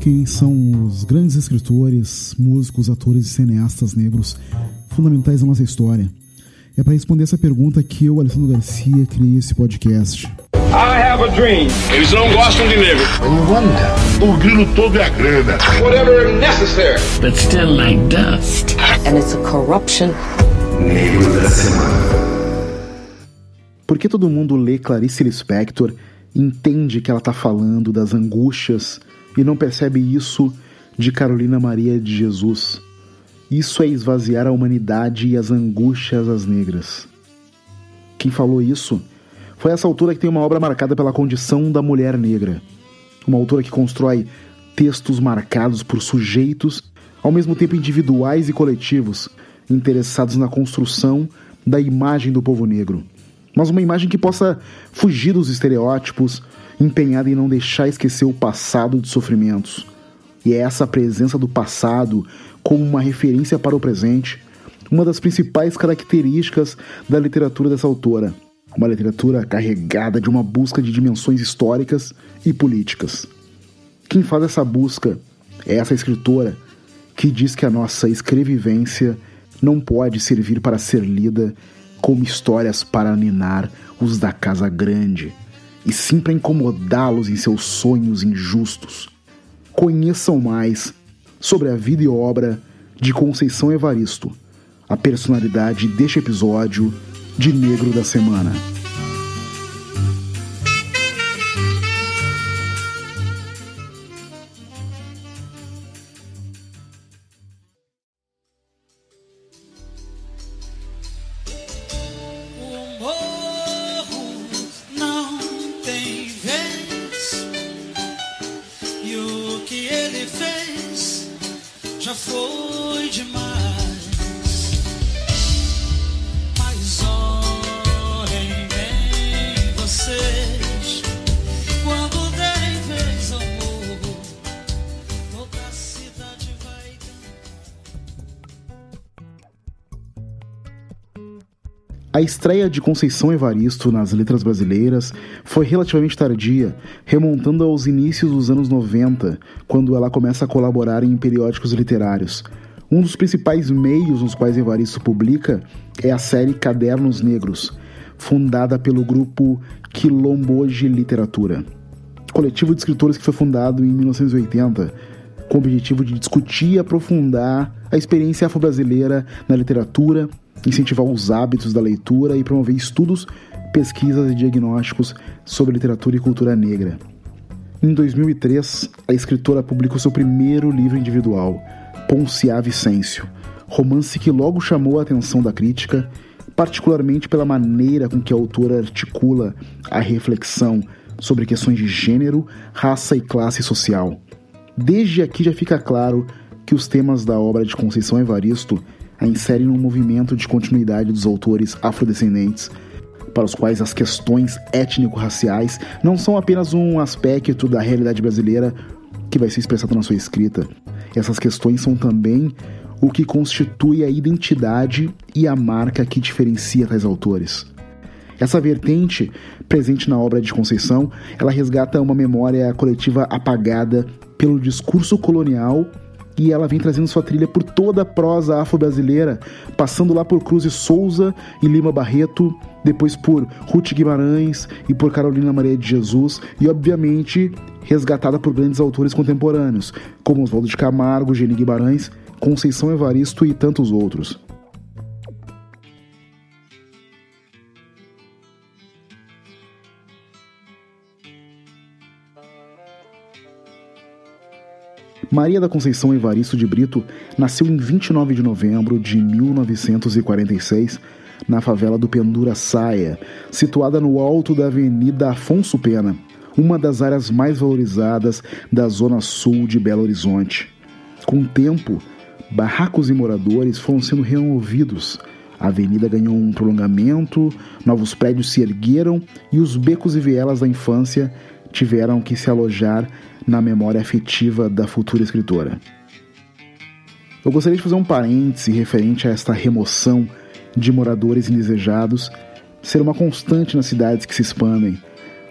quem são os grandes escritores, músicos, atores e cineastas negros fundamentais da nossa história. É para responder essa pergunta que eu, Alessandro Garcia, criei esse podcast. I have a dream. Eles não gostam de negro. O grilo todo é a grana. Whatever necessary. but still like dust. and it's a corruption. Negro da Semana. Por que todo mundo lê Clarice Lispector, entende que ela está falando das angústias e não percebe isso de Carolina Maria de Jesus? Isso é esvaziar a humanidade e as angústias das negras. Quem falou isso foi essa autora que tem uma obra marcada pela condição da mulher negra. Uma autora que constrói textos marcados por sujeitos, ao mesmo tempo individuais e coletivos, interessados na construção da imagem do povo negro. Mas uma imagem que possa fugir dos estereótipos, empenhada em não deixar esquecer o passado de sofrimentos. E é essa presença do passado como uma referência para o presente, uma das principais características da literatura dessa autora. Uma literatura carregada de uma busca de dimensões históricas e políticas. Quem faz essa busca é essa escritora que diz que a nossa escrevivência não pode servir para ser lida como histórias para ninar os da casa grande, e sim para incomodá-los em seus sonhos injustos. Conheçam mais sobre a vida e obra de Conceição Evaristo, a personalidade deste episódio de Negro da Semana. A estreia de Conceição Evaristo nas letras brasileiras foi relativamente tardia, remontando aos inícios dos anos 90, quando ela começa a colaborar em periódicos literários. Um dos principais meios nos quais Evaristo publica é a série Cadernos Negros, fundada pelo grupo Quilombo de Literatura, coletivo de escritores que foi fundado em 1980 com o objetivo de discutir e aprofundar a experiência afro-brasileira na literatura, incentivar os hábitos da leitura e promover estudos, pesquisas e diagnósticos sobre literatura e cultura negra. Em 2003, a escritora publicou seu primeiro livro individual, Ponciá Vicêncio, romance que logo chamou a atenção da crítica, particularmente pela maneira com que a autora articula a reflexão sobre questões de gênero, raça e classe social. Desde aqui já fica claro que os temas da obra de Conceição Evaristo a inserem num movimento de continuidade dos autores afrodescendentes, para os quais as questões étnico-raciais não são apenas um aspecto da realidade brasileira que vai ser expressado na sua escrita. Essas questões são também o que constitui a identidade e a marca que diferencia tais autores. Essa vertente, presente na obra de Conceição, ela resgata uma memória coletiva apagada pelo discurso colonial e ela vem trazendo sua trilha por toda a prosa afro-brasileira, passando lá por Cruz e Souza e Lima Barreto, depois por Ruth Guimarães e por Carolina Maria de Jesus, e obviamente resgatada por grandes autores contemporâneos, como Oswaldo de Camargo, Geni Guimarães, Conceição Evaristo e tantos outros. Maria da Conceição Evaristo de Brito nasceu em 29 de novembro de 1946 na favela do Pendura Saia, situada no alto da Avenida Afonso Pena, uma das áreas mais valorizadas da zona sul de Belo Horizonte. Com o tempo, barracos e moradores foram sendo removidos. A avenida ganhou um prolongamento, novos prédios se ergueram e os becos e vielas da infância tiveram que se alojar na memória afetiva da futura escritora. Eu gostaria de fazer um parêntese referente a esta remoção de moradores indesejados ser uma constante nas cidades que se expandem.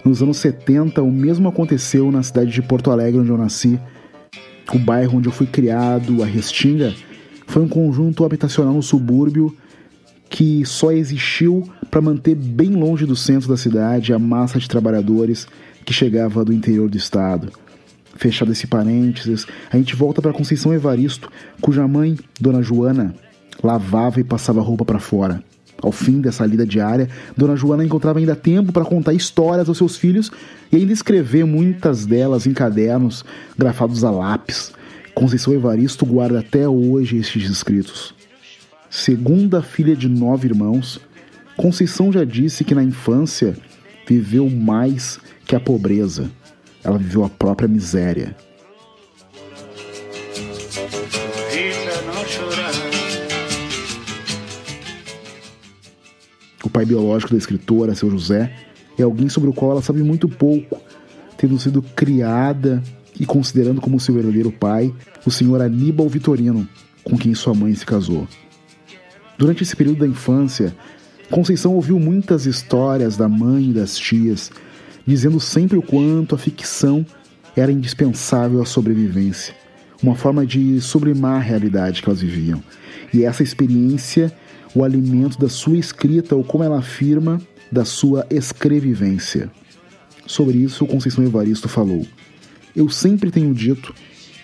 Nos anos 70, o mesmo aconteceu na cidade de Porto Alegre, onde eu nasci, O bairro onde eu fui criado, a Restinga, foi um conjunto habitacional no subúrbio que só existiu para manter bem longe do centro da cidade a massa de trabalhadores que chegava do interior do estado. Fechado esse parênteses, a gente volta para Conceição Evaristo, cuja mãe, Dona Joana, lavava e passava roupa para fora. Ao fim dessa lida diária, Dona Joana encontrava ainda tempo para contar histórias aos seus filhos e ainda escrever muitas delas em cadernos grafados a lápis. Conceição Evaristo guarda até hoje estes escritos. Segunda filha de nove irmãos, Conceição já disse que na infância viveu mais que a pobreza. Ela viveu a própria miséria. O pai biológico da escritora, seu José, é alguém sobre o qual ela sabe muito pouco, tendo sido criada e considerando como seu verdadeiro pai o senhor Aníbal Vitorino, com quem sua mãe se casou. Durante esse período da infância, Conceição ouviu muitas histórias da mãe e das tias, dizendo sempre o quanto a ficção era indispensável à sobrevivência, uma forma de sublimar a realidade que elas viviam. E essa experiência, o alimento da sua escrita, ou como ela afirma, da sua escrevivência. Sobre isso, Conceição Evaristo falou: Eu sempre tenho dito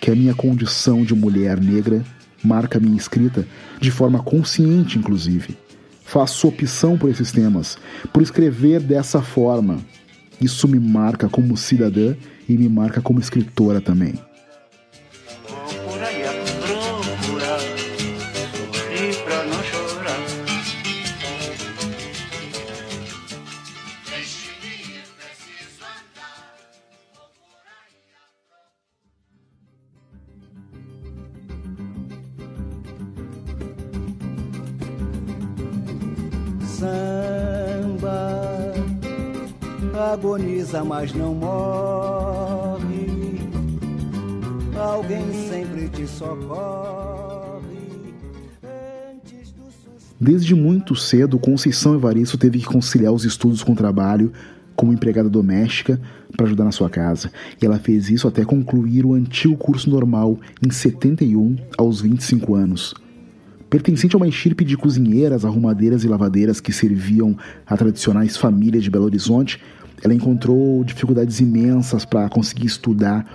que a minha condição de mulher negra marca minha escrita, de forma consciente, inclusive. Faço opção por esses temas, por escrever dessa forma. Isso me marca como cidadã e me marca como escritora também. Mas não morre. Alguém sempre te socorre. Desde muito cedo, Conceição Evaristo teve que conciliar os estudos com o trabalho como empregada doméstica para ajudar na sua casa. E ela fez isso até concluir o antigo curso normal em 71, aos 25 anos. Pertencente a uma estirpe de cozinheiras, arrumadeiras e lavadeiras que serviam a tradicionais famílias de Belo Horizonte, ela encontrou dificuldades imensas para conseguir estudar.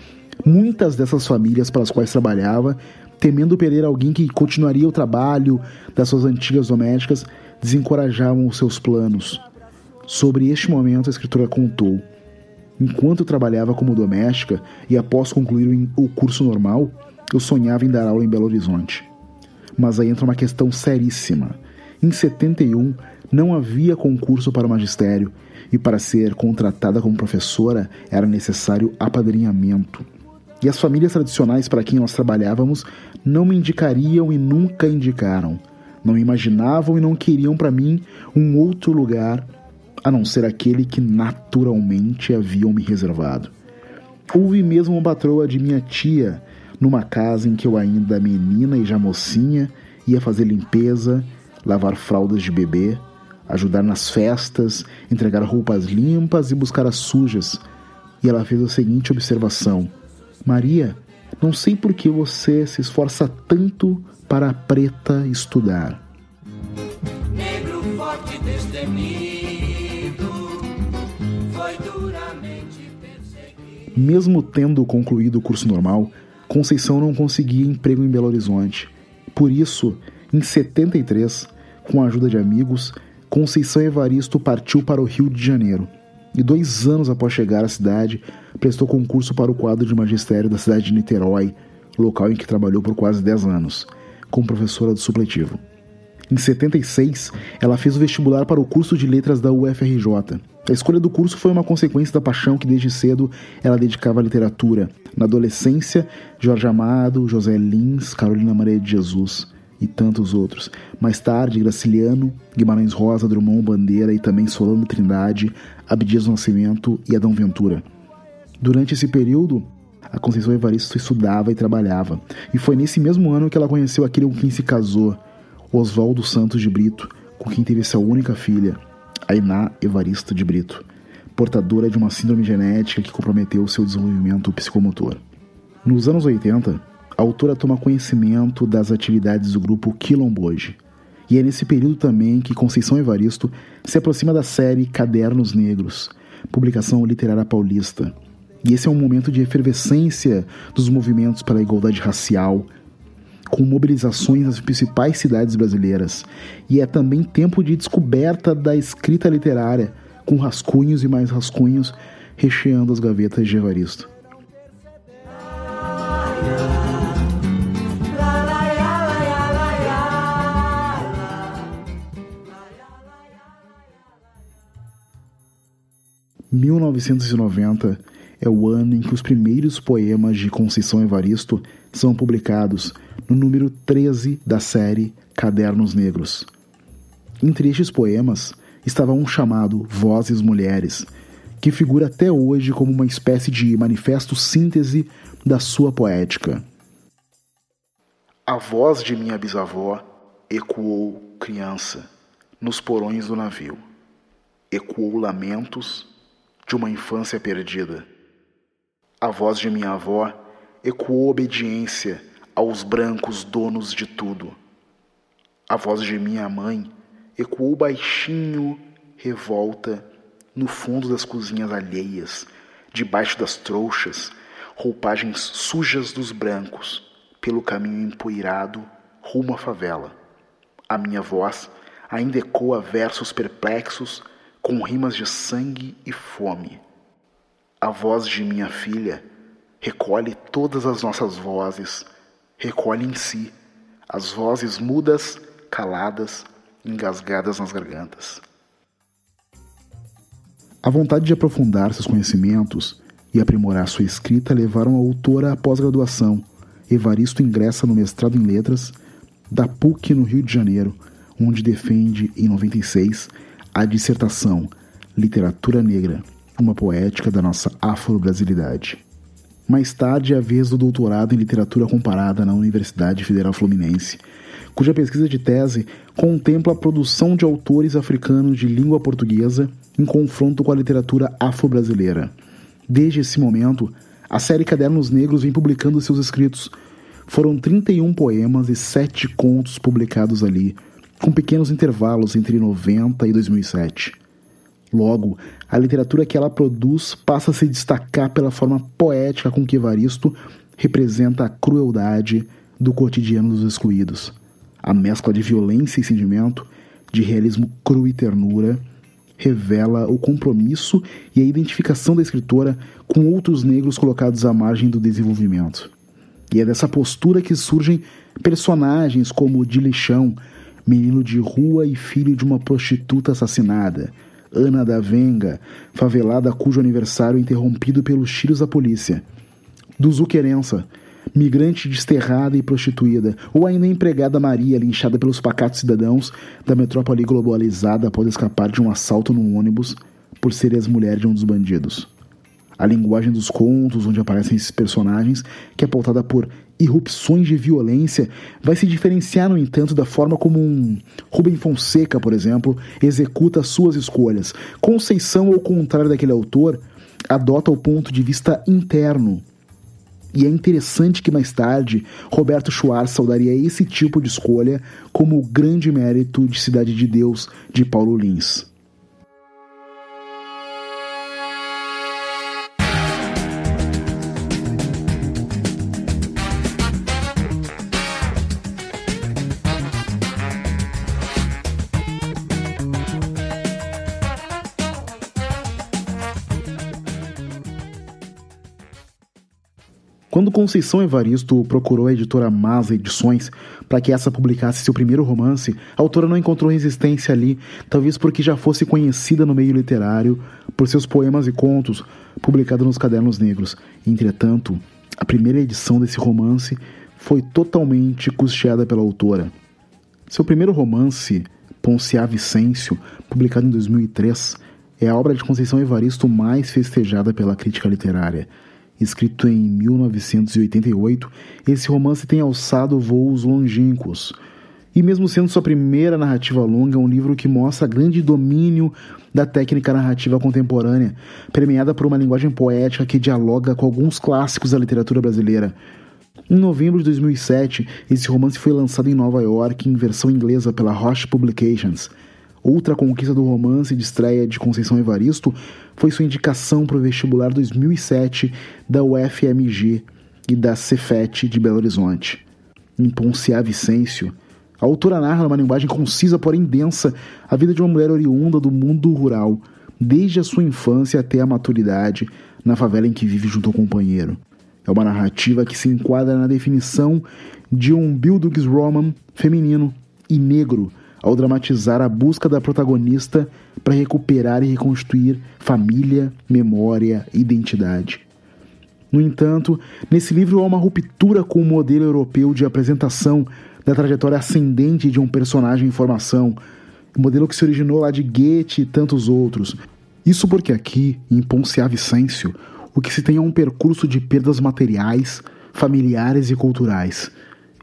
Muitas dessas famílias para as quais trabalhava, temendo perder alguém que continuaria o trabalho das suas antigas domésticas, desencorajavam os seus planos. Sobre este momento, a escritora contou: Enquanto trabalhava como doméstica e após concluir o curso normal, eu sonhava em dar aula em Belo Horizonte. Mas aí entra uma questão seríssima. Em 71, não havia concurso para o magistério e para ser contratada como professora era necessário apadrinhamento. E as famílias tradicionais para quem nós trabalhávamos não me indicariam e nunca indicaram. Não imaginavam e não queriam para mim um outro lugar a não ser aquele que naturalmente haviam me reservado. Houve mesmo uma patroa de minha tia numa casa em que eu ainda menina e já mocinha ia fazer limpeza, lavar fraldas de bebê, ajudar nas festas, entregar roupas limpas e buscar as sujas. E ela fez a seguinte observação: Maria, não sei por que você se esforça tanto para a preta estudar. Negro forte destemido foi duramente perseguido. Mesmo tendo concluído o curso normal, Conceição não conseguia emprego em Belo Horizonte. Por isso, em 73, com a ajuda de amigos, Conceição Evaristo partiu para o Rio de Janeiro. E dois anos após chegar à cidade, prestou concurso para o quadro de magistério da cidade de Niterói, local em que trabalhou por quase 10 anos, como professora do supletivo. Em 76, ela fez o vestibular para o curso de letras da UFRJ. A escolha do curso foi uma consequência da paixão que desde cedo ela dedicava à literatura. Na adolescência, Jorge Amado, José Lins, Carolina Maria de Jesus e tantos outros. Mais tarde, Graciliano, Guimarães Rosa, Drummond Bandeira e também Solano Trindade, Abdias Nascimento e Adão Ventura. Durante esse período, a Conceição Evaristo estudava e trabalhava. E foi nesse mesmo ano que ela conheceu aquele com quem se casou, Oswaldo Santos de Brito, com quem teve sua única filha, Ainá Evaristo de Brito, portadora de uma síndrome genética que comprometeu seu desenvolvimento psicomotor. Nos anos 80, a autora toma conhecimento das atividades do grupo Quilomboje. E é nesse período também que Conceição Evaristo se aproxima da série Cadernos Negros, publicação literária paulista. E esse é um momento de efervescência dos movimentos pela igualdade racial, com mobilizações nas principais cidades brasileiras. E é também tempo de descoberta da escrita literária, com rascunhos e mais rascunhos recheando as gavetas de Evaristo. 1990 é o ano em que os primeiros poemas de Conceição Evaristo são publicados no número 13 da série Cadernos Negros. Entre estes poemas estava um chamado Vozes Mulheres, que figura até hoje como uma espécie de manifesto síntese da sua poética. A voz de minha bisavó ecoou criança nos porões do navio. Ecoou lamentos de uma infância perdida. A voz de minha avó ecoou obediência aos brancos donos de tudo. A voz de minha mãe ecoou baixinho revolta no fundo das cozinhas alheias, debaixo das trouxas, roupagens sujas dos brancos, pelo caminho empoeirado rumo à favela. A minha voz ainda ecoa versos perplexos com rimas de sangue e fome. A voz de minha filha recolhe todas as nossas vozes, recolhe em si as vozes mudas, caladas, engasgadas nas gargantas. A vontade de aprofundar seus conhecimentos e aprimorar sua escrita levaram a autora à pós-graduação. Evaristo ingressa no mestrado em letras da PUC no Rio de Janeiro, onde defende, em 96, a dissertação Literatura Negra, uma poética da nossa afro-brasilidade. Mais tarde, é a vez do doutorado em literatura comparada na Universidade Federal Fluminense, cuja pesquisa de tese contempla a produção de autores africanos de língua portuguesa em confronto com a literatura afro-brasileira. Desde esse momento, a série Cadernos Negros vem publicando seus escritos. Foram 31 poemas e 7 contos publicados ali, com pequenos intervalos entre 90 e 2007. Logo, a literatura que ela produz passa a se destacar pela forma poética com que Evaristo representa a crueldade do cotidiano dos excluídos. A mescla de violência e sentimento, de realismo cru e ternura, revela o compromisso e a identificação da escritora com outros negros colocados à margem do desenvolvimento. E é dessa postura que surgem personagens como Dilichão, menino de rua e filho de uma prostituta assassinada, Ana da Venga, favelada cujo aniversário é interrompido pelos tiros da polícia, do Zuquerença, migrante desterrada e prostituída, ou ainda a empregada Maria, linchada pelos pacatos cidadãos da metrópole globalizada após escapar de um assalto num ônibus por ser as mulheres de um dos bandidos. A linguagem dos contos onde aparecem esses personagens, que é pautada por irrupções de violência, vai se diferenciar, no entanto, da forma como um Rubem Fonseca, por exemplo, executa suas escolhas. Conceição, ao contrário daquele autor, adota o ponto de vista interno. E é interessante que mais tarde Roberto Schwartz saudaria esse tipo de escolha como o grande mérito de Cidade de Deus de Paulo Lins. Conceição Evaristo procurou a editora Masa Edições para que essa publicasse seu primeiro romance, a autora não encontrou resistência ali, talvez porque já fosse conhecida no meio literário por seus poemas e contos publicados nos Cadernos Negros. Entretanto, a primeira edição desse romance foi totalmente custeada pela autora. Seu primeiro romance, Ponciá Vicêncio, publicado em 2003, é a obra de Conceição Evaristo mais festejada pela crítica literária. Escrito em 1988, esse romance tem alçado voos longínquos E mesmo sendo sua primeira narrativa longa, é um livro que mostra grande domínio da técnica narrativa contemporânea, premiada por uma linguagem poética que dialoga com alguns clássicos da literatura brasileira. Em novembro de 2007, esse romance foi lançado em Nova York em versão inglesa pela Roche Publications. Outra conquista do romance de estreia de Conceição Evaristo foi sua indicação para o vestibular 2007 da UFMG e da Cefet de Belo Horizonte. Em Ponciá Vicêncio, a autora narra numa linguagem concisa, porém densa, a vida de uma mulher oriunda do mundo rural, desde a sua infância até a maturidade, na favela em que vive junto ao companheiro. É uma narrativa que se enquadra na definição de um Bildungsroman feminino e negro, ao dramatizar a busca da protagonista para recuperar e reconstruir família, memória e identidade. No entanto, nesse livro há uma ruptura com o modelo europeu de apresentação da trajetória ascendente de um personagem em formação, modelo que se originou lá de Goethe e tantos outros. Isso porque aqui, em Ponciá Vicêncio, o que se tem é um percurso de perdas materiais, familiares e culturais.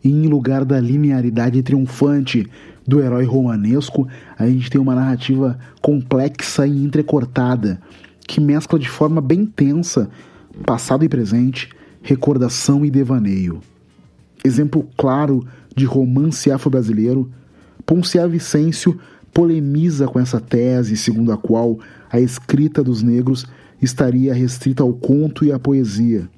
E em lugar da linearidade triunfante do herói romanesco, a gente tem uma narrativa complexa e entrecortada, que mescla de forma bem tensa passado e presente, recordação e devaneio. Exemplo claro de romance afro-brasileiro, Ponciá Vicêncio polemiza com essa tese segundo a qual a escrita dos negros estaria restrita ao conto e à poesia.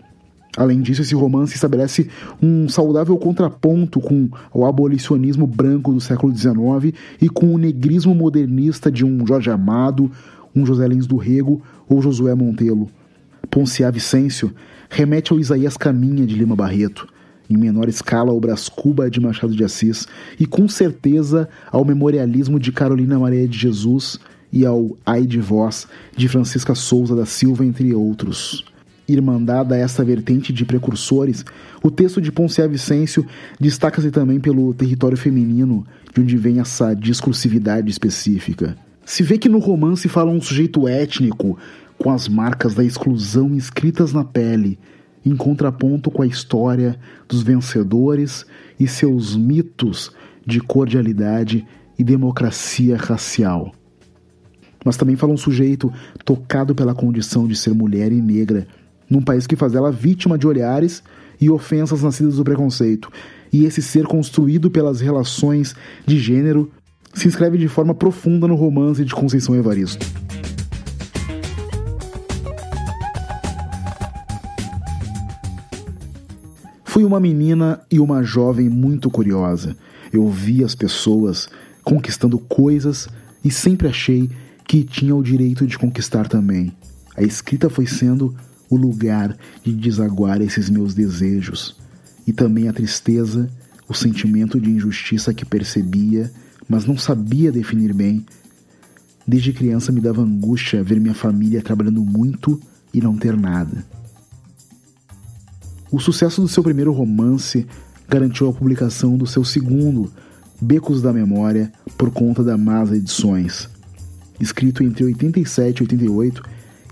Além disso, esse romance estabelece um saudável contraponto com o abolicionismo branco do século XIX e com o negrismo modernista de um Jorge Amado, um José Lins do Rego ou Josué Montelo. Ponciá Vicêncio remete ao Isaías Caminha de Lima Barreto, em menor escala ao Brás Cuba de Machado de Assis e com certeza ao memorialismo de Carolina Maria de Jesus e ao Ai de Voz de Francisca Souza da Silva, entre outros. Irmandada a esta vertente de precursores, o texto de Ponciá Vicêncio destaca-se também pelo território feminino, de onde vem essa discursividade específica. Se vê que no romance fala um sujeito étnico, com as marcas da exclusão escritas na pele, em contraponto com a história dos vencedores e seus mitos de cordialidade e democracia racial. Mas também fala um sujeito tocado pela condição de ser mulher e negra, num país que faz dela vítima de olhares e ofensas nascidas do preconceito. E esse ser construído pelas relações de gênero se inscreve de forma profunda no romance de Conceição Evaristo. Fui uma menina e uma jovem muito curiosa. Eu vi as pessoas conquistando coisas e sempre achei que tinha o direito de conquistar também. A escrita foi sendo o lugar de desaguar esses meus desejos e também a tristeza, o sentimento de injustiça que percebia, mas não sabia definir bem. Desde criança me dava angústia ver minha família trabalhando muito e não ter nada. O sucesso do seu primeiro romance garantiu a publicação do seu segundo, Becos da Memória, por conta da Mas Edições. Escrito entre 87 e 88,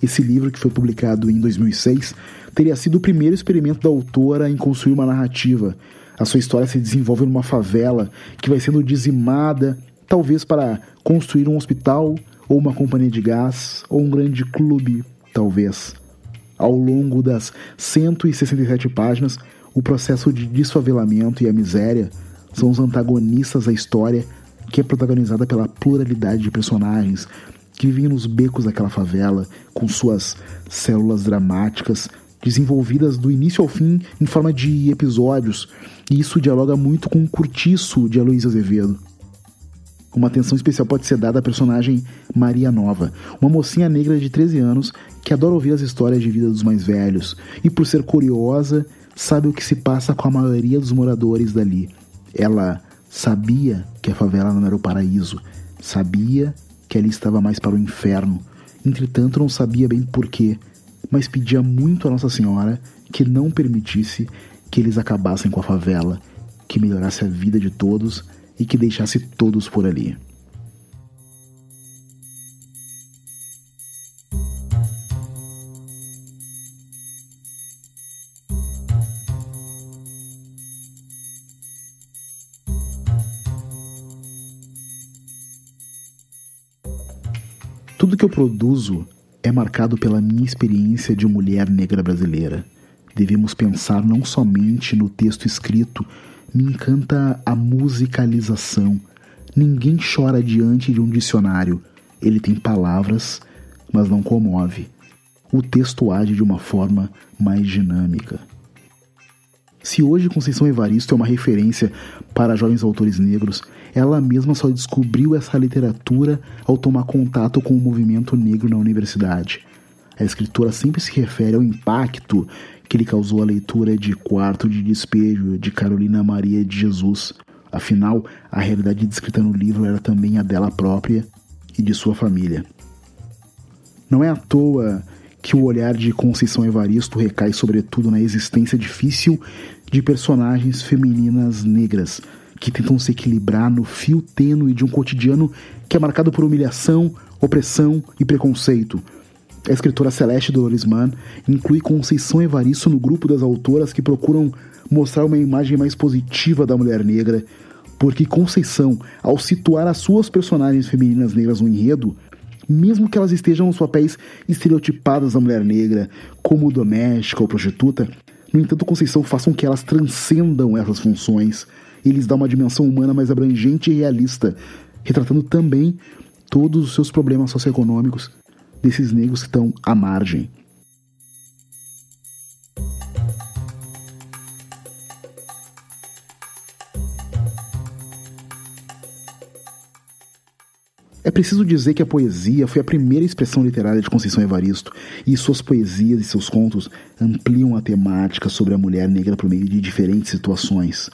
esse livro, que foi publicado em 2006, teria sido o primeiro experimento da autora em construir uma narrativa. A sua história se desenvolve numa favela que vai sendo dizimada, talvez para construir um hospital, ou uma companhia de gás, ou um grande clube, talvez. Ao longo das 167 páginas, o processo de desfavelamento e a miséria são os antagonistas da história, que é protagonizada pela pluralidade de personagens que vivem nos becos daquela favela, com suas células dramáticas, desenvolvidas do início ao fim em forma de episódios, e isso dialoga muito com o Curtiço de Aloysio Azevedo. Uma atenção especial pode ser dada à personagem Maria Nova, uma mocinha negra de 13 anos que adora ouvir as histórias de vida dos mais velhos e, por ser curiosa, sabe o que se passa com a maioria dos moradores dali. Ela sabia que a favela não era o paraíso, sabia que ali estava mais para o inferno, entretanto não sabia bem porquê, mas pedia muito a Nossa Senhora que não permitisse que eles acabassem com a favela, que melhorasse a vida de todos e que deixasse todos por ali. Tudo que eu produzo é marcado pela minha experiência de mulher negra brasileira. Devemos pensar não somente no texto escrito, me encanta a musicalização. Ninguém chora diante de um dicionário. Ele tem palavras, mas não comove. O texto age de uma forma mais dinâmica. Se hoje Conceição Evaristo é uma referência para jovens autores negros, ela mesma só descobriu essa literatura ao tomar contato com o movimento negro na universidade. A escritora sempre se refere ao impacto que lhe causou a leitura de Quarto de Despejo de Carolina Maria de Jesus. Afinal, a realidade descrita no livro era também a dela própria e de sua família. Não é à toa que o olhar de Conceição Evaristo recai sobretudo na existência difícil de personagens femininas negras que tentam se equilibrar no fio tênue de um cotidiano que é marcado por humilhação, opressão e preconceito. A escritora Celeste Dolores Mann inclui Conceição Evaristo no grupo das autoras que procuram mostrar uma imagem mais positiva da mulher negra, porque Conceição, ao situar as suas personagens femininas negras no enredo, mesmo que elas estejam nos papéis estereotipados da mulher negra, como doméstica ou prostituta, no entanto, Conceição faz com que elas transcendam essas funções e lhes dá uma dimensão humana mais abrangente e realista, retratando também todos os seus problemas socioeconômicos desses negros que estão à margem. É preciso dizer que a poesia foi a primeira expressão literária de Conceição Evaristo, e suas poesias e seus contos ampliam a temática sobre a mulher negra por meio de diferentes situações.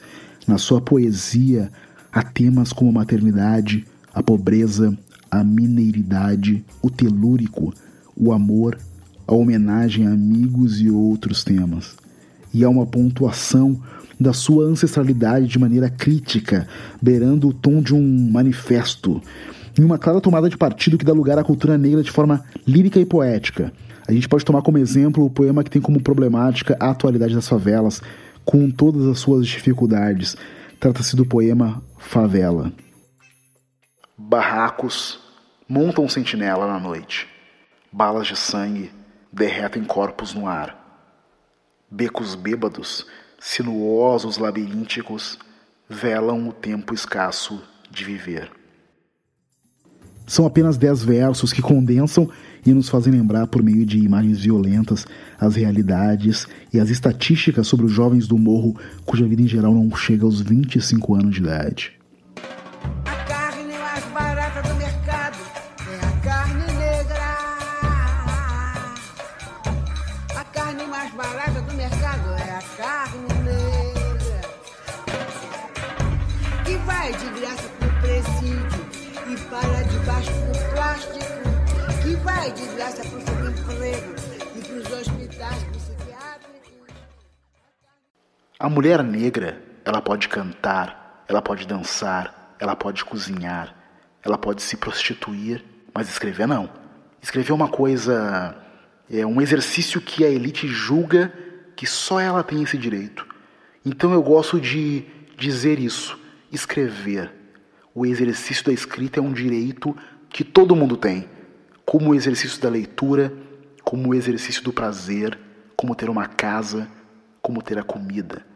Na sua poesia, há temas como a maternidade, a pobreza, a mineiridade, o telúrico, o amor, a homenagem a amigos e outros temas. E há uma pontuação da sua ancestralidade de maneira crítica, beirando o tom de um manifesto, em uma clara tomada de partido que dá lugar à cultura negra de forma lírica e poética. A gente pode tomar como exemplo o poema que tem como problemática a atualidade das favelas, com todas as suas dificuldades. Trata-se do poema Favela. Barracos montam sentinela na noite. Balas de sangue derretem corpos no ar. Becos bêbados, sinuosos labirínticos, velam o tempo escasso de viver. São apenas dez versos que condensam e nos fazem lembrar, por meio de imagens violentas, as realidades e as estatísticas sobre os jovens do morro cuja vida em geral não chega aos 25 anos de idade. A carne mais barata do mercado é a carne negra. A carne mais barata do mercado é a carne negra. Que vai de graça pro presídio e para debaixo do plástico. Que vai de graça pro subemprego e pros hospitais psiquiátricos. A mulher negra, ela pode cantar, ela pode dançar, ela pode cozinhar, ela pode se prostituir, mas escrever não. Escrever é uma coisa, é um exercício que a elite julga que só ela tem esse direito. Então eu gosto de dizer isso, escrever. O exercício da escrita é um direito que todo mundo tem, como o exercício da leitura, como o exercício do prazer, como ter uma casa, como ter a comida.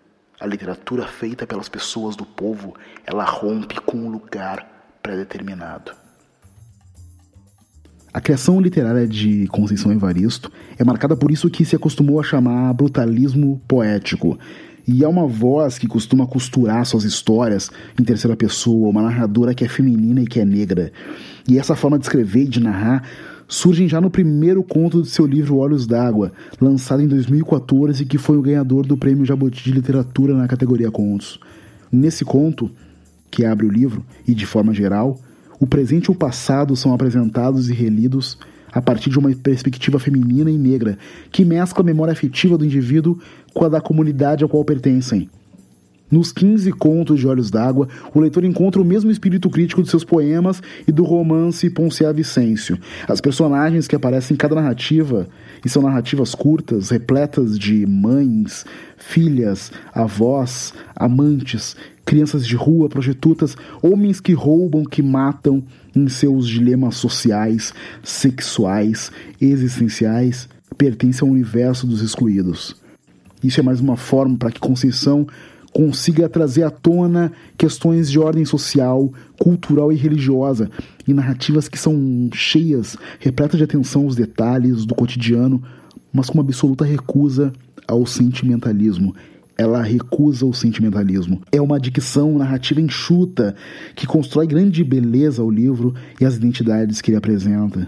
A literatura feita pelas pessoas do povo, ela rompe com um lugar pré-determinado. A criação literária de Conceição Evaristo é marcada por isso que se acostumou a chamar brutalismo poético. E é uma voz que costuma costurar suas histórias em terceira pessoa, uma narradora que é feminina e que é negra. E essa forma de escrever e de narrar surgem já no primeiro conto de seu livro Olhos d'Água, lançado em 2014 e que foi o ganhador do Prêmio Jabuti de Literatura na categoria Contos. Nesse conto, que abre o livro, e de forma geral, o presente e o passado são apresentados e relidos a partir de uma perspectiva feminina e negra, que mescla a memória afetiva do indivíduo com a da comunidade ao qual pertencem. Nos 15 contos de Olhos d'Água, o leitor encontra o mesmo espírito crítico de seus poemas e do romance Ponciá Vicêncio. As personagens que aparecem em cada narrativa, e são narrativas curtas, repletas de mães, filhas, avós, amantes, crianças de rua, prostitutas, homens que roubam, que matam em seus dilemas sociais, sexuais, existenciais, pertencem ao universo dos excluídos. Isso é mais uma forma para que Conceição consiga trazer à tona questões de ordem social, cultural e religiosa, em narrativas que são cheias, repletas de atenção aos detalhes do cotidiano, mas com uma absoluta recusa ao sentimentalismo. Ela recusa o sentimentalismo. É uma dicção narrativa enxuta que constrói grande beleza ao livro e as identidades que ele apresenta.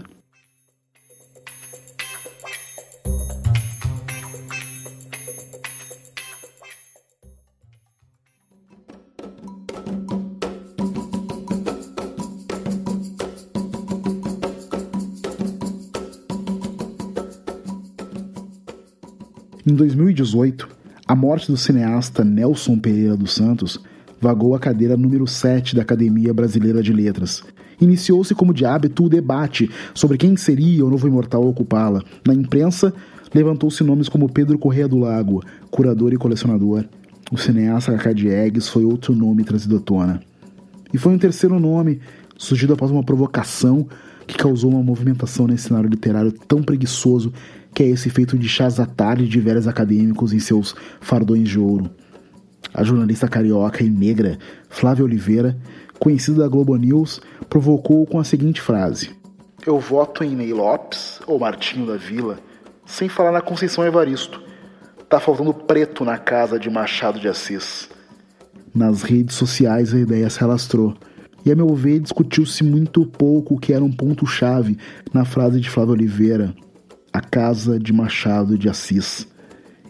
2018, a morte do cineasta Nelson Pereira dos Santos vagou a cadeira número 7 da Academia Brasileira de Letras. Iniciou-se como de hábito o debate sobre quem seria o novo imortal a ocupá-la. Na imprensa, levantou-se nomes como Pedro Correia do Lago, curador e colecionador. O cineasta Cacá Diegues foi outro nome trazido à tona. E foi um terceiro nome, surgido após uma provocação que causou uma movimentação nesse cenário literário tão preguiçoso que é esse feito de chás à tarde de velhos acadêmicos em seus fardões de ouro. A jornalista carioca e negra Flávia Oliveira, conhecida da Globo News, provocou com a seguinte frase: Eu voto em Ney Lopes ou Martinho da Vila, sem falar na Conceição Evaristo. Tá faltando preto na casa de Machado de Assis. Nas redes sociais a ideia se alastrou. E a meu ver, discutiu-se muito pouco o que era um ponto-chave na frase de Flávia Oliveira, a Casa de Machado de Assis.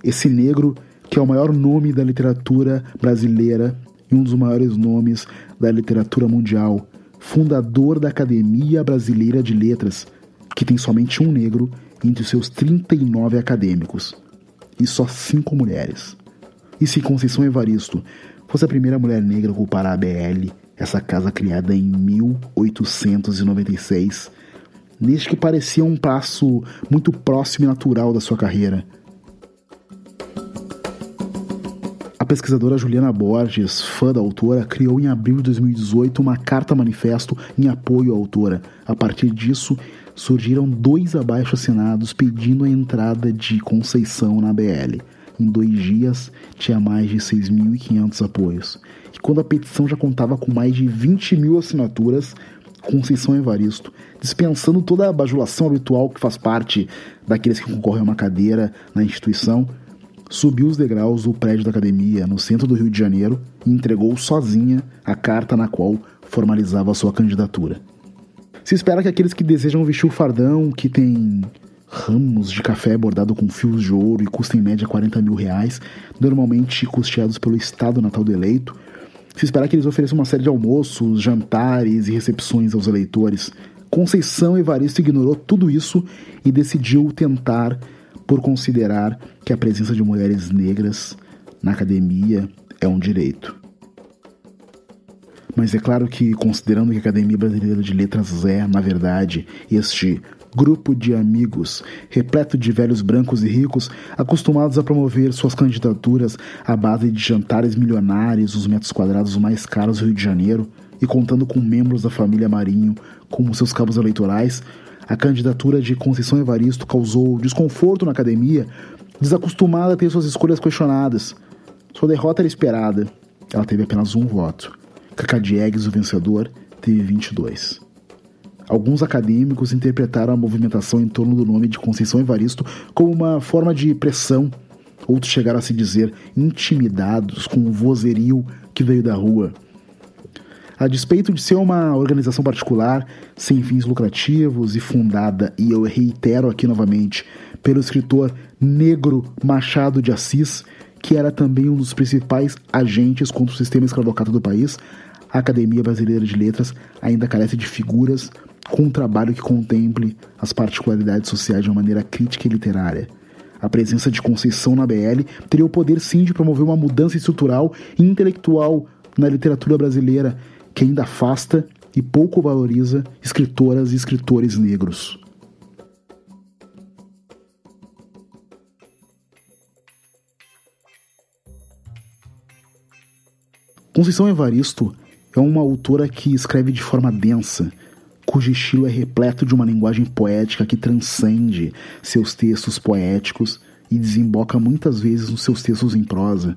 Esse negro que é o maior nome da literatura brasileira e um dos maiores nomes da literatura mundial, fundador da Academia Brasileira de Letras, que tem somente um negro entre os seus 39 acadêmicos e só cinco mulheres. E se Conceição Evaristo fosse a primeira mulher negra a ocupar a ABL, essa casa criada em 1896, neste que parecia um passo muito próximo e natural da sua carreira. A pesquisadora Juliana Borges, fã da autora, criou em abril de 2018 uma carta manifesto em apoio à autora. A partir disso, surgiram dois abaixo-assinados pedindo a entrada de Conceição na BL. Em dois dias, tinha mais de 6.500 apoios. E quando a petição já contava com mais de 20 mil assinaturas, Conceição Evaristo, dispensando toda a bajulação habitual que faz parte daqueles que concorrem a uma cadeira na instituição, subiu os degraus do prédio da academia no centro do Rio de Janeiro e entregou sozinha a carta na qual formalizava sua candidatura. Se espera que aqueles que desejam vestir o fardão, que tem ramos de café bordado com fios de ouro e custa em média 40 mil reais, normalmente custeados pelo Estado Natal do eleito, se espera que eles ofereçam uma série de almoços, jantares e recepções aos eleitores. Conceição Evaristo ignorou tudo isso e decidiu tentar por considerar que a presença de mulheres negras na academia é um direito. Mas é claro que, considerando que a Academia Brasileira de Letras é, na verdade, este grupo de amigos repleto de velhos brancos e ricos acostumados a promover suas candidaturas à base de jantares milionários, os metros quadrados mais caros do Rio de Janeiro, e contando com membros da família Marinho como seus cabos eleitorais, a candidatura de Conceição Evaristo causou desconforto na academia, desacostumada a ter suas escolhas questionadas. Sua derrota era esperada. Ela teve apenas um voto. Cacá Diegues, o vencedor, teve 22. Alguns acadêmicos interpretaram a movimentação em torno do nome de Conceição Evaristo como uma forma de pressão. Outros chegaram a se dizer intimidados com o vozerio que veio da rua. A despeito de ser uma organização particular, sem fins lucrativos e fundada, e eu reitero aqui novamente, pelo escritor negro Machado de Assis, que era também um dos principais agentes contra o sistema escravocrata do país, a Academia Brasileira de Letras ainda carece de figuras com um trabalho que contemple as particularidades sociais de uma maneira crítica e literária. A presença de Conceição na BL teria o poder sim de promover uma mudança estrutural e intelectual na literatura brasileira que ainda afasta e pouco valoriza escritoras e escritores negros. Conceição Evaristo é uma autora que escreve de forma densa, cujo estilo é repleto de uma linguagem poética que transcende seus textos poéticos e desemboca muitas vezes nos seus textos em prosa.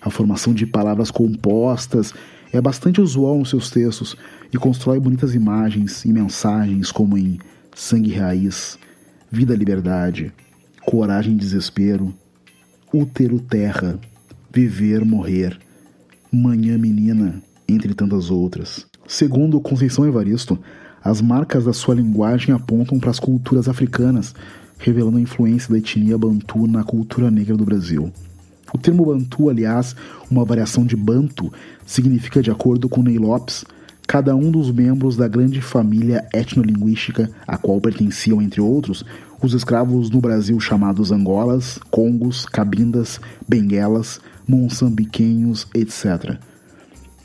A formação de palavras compostas é bastante usual nos seus textos e constrói bonitas imagens e mensagens como em Sangue Raiz, Vida Liberdade, Coragem Desespero, Útero Terra, Viver Morrer, Manhã Menina, entre tantas outras. Segundo Conceição Evaristo, as marcas da sua linguagem apontam para as culturas africanas, revelando a influência da etnia bantu na cultura negra do Brasil. O termo bantu, aliás, uma variação de banto, significa, de acordo com Ney Lopes, cada um dos membros da grande família etnolinguística a qual pertenciam, entre outros, os escravos no Brasil chamados Angolas, Congos, Cabindas, Benguelas, Moçambiquenhos, etc.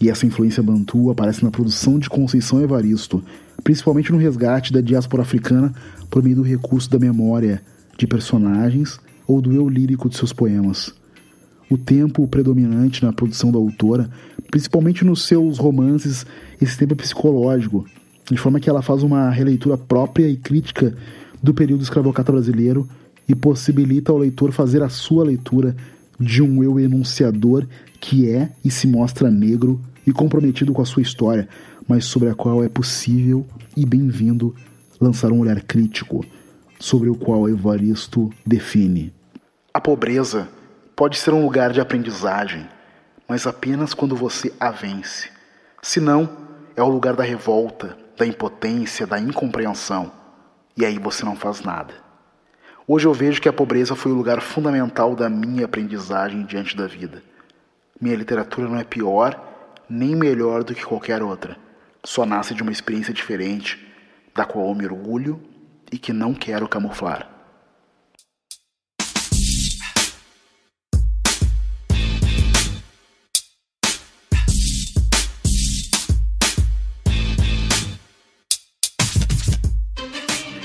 E essa influência bantu aparece na produção de Conceição Evaristo, principalmente no resgate da diáspora africana por meio do recurso da memória de personagens ou do eu lírico de seus poemas. O tempo predominante na produção da autora, principalmente nos seus romances, esse tempo é psicológico, de forma que ela faz uma releitura própria e crítica do período escravocrata brasileiro e possibilita ao leitor fazer a sua leitura de um eu enunciador que é e se mostra negro e comprometido com a sua história, mas sobre a qual é possível e bem-vindo lançar um olhar crítico, sobre o qual Evaristo define. A pobreza pode ser um lugar de aprendizagem, mas apenas quando você a vence. Senão, é o lugar da revolta, da impotência, da incompreensão, e aí você não faz nada. Hoje eu vejo que a pobreza foi o lugar fundamental da minha aprendizagem diante da vida. Minha literatura não é pior nem melhor do que qualquer outra. Só nasce de uma experiência diferente, da qual eu me orgulho e que não quero camuflar.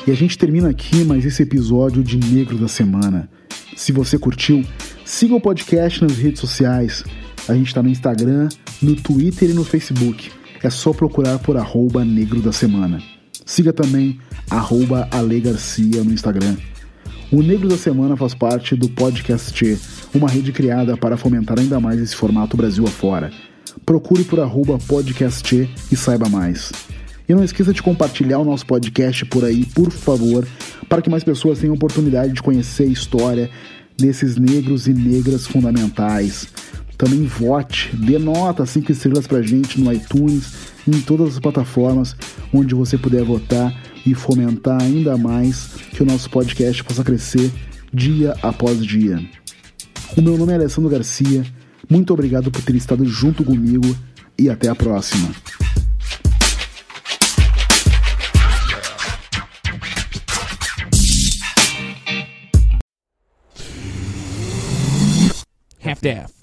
E a gente termina aqui mais esse episódio de Negro da Semana. Se você curtiu, siga o podcast nas redes sociais. A gente está no Instagram, no Twitter e no Facebook. É só procurar por arroba Negro da Semana. Siga também arroba Ale Garcia no Instagram. O Negro da Semana faz parte do Podcast, uma rede criada para fomentar ainda mais esse formato Brasil afora. Procure por arroba podcast e saiba mais. E não esqueça de compartilhar o nosso podcast por aí, por favor, para que mais pessoas tenham oportunidade de conhecer a história desses negros e negras fundamentais. Também vote, dê nota 5 estrelas pra gente no iTunes em todas as plataformas onde você puder votar e fomentar ainda mais que o nosso podcast possa crescer dia após dia. O meu nome é Alessandro Garcia, muito obrigado por ter estado junto comigo e até a próxima. half-daff.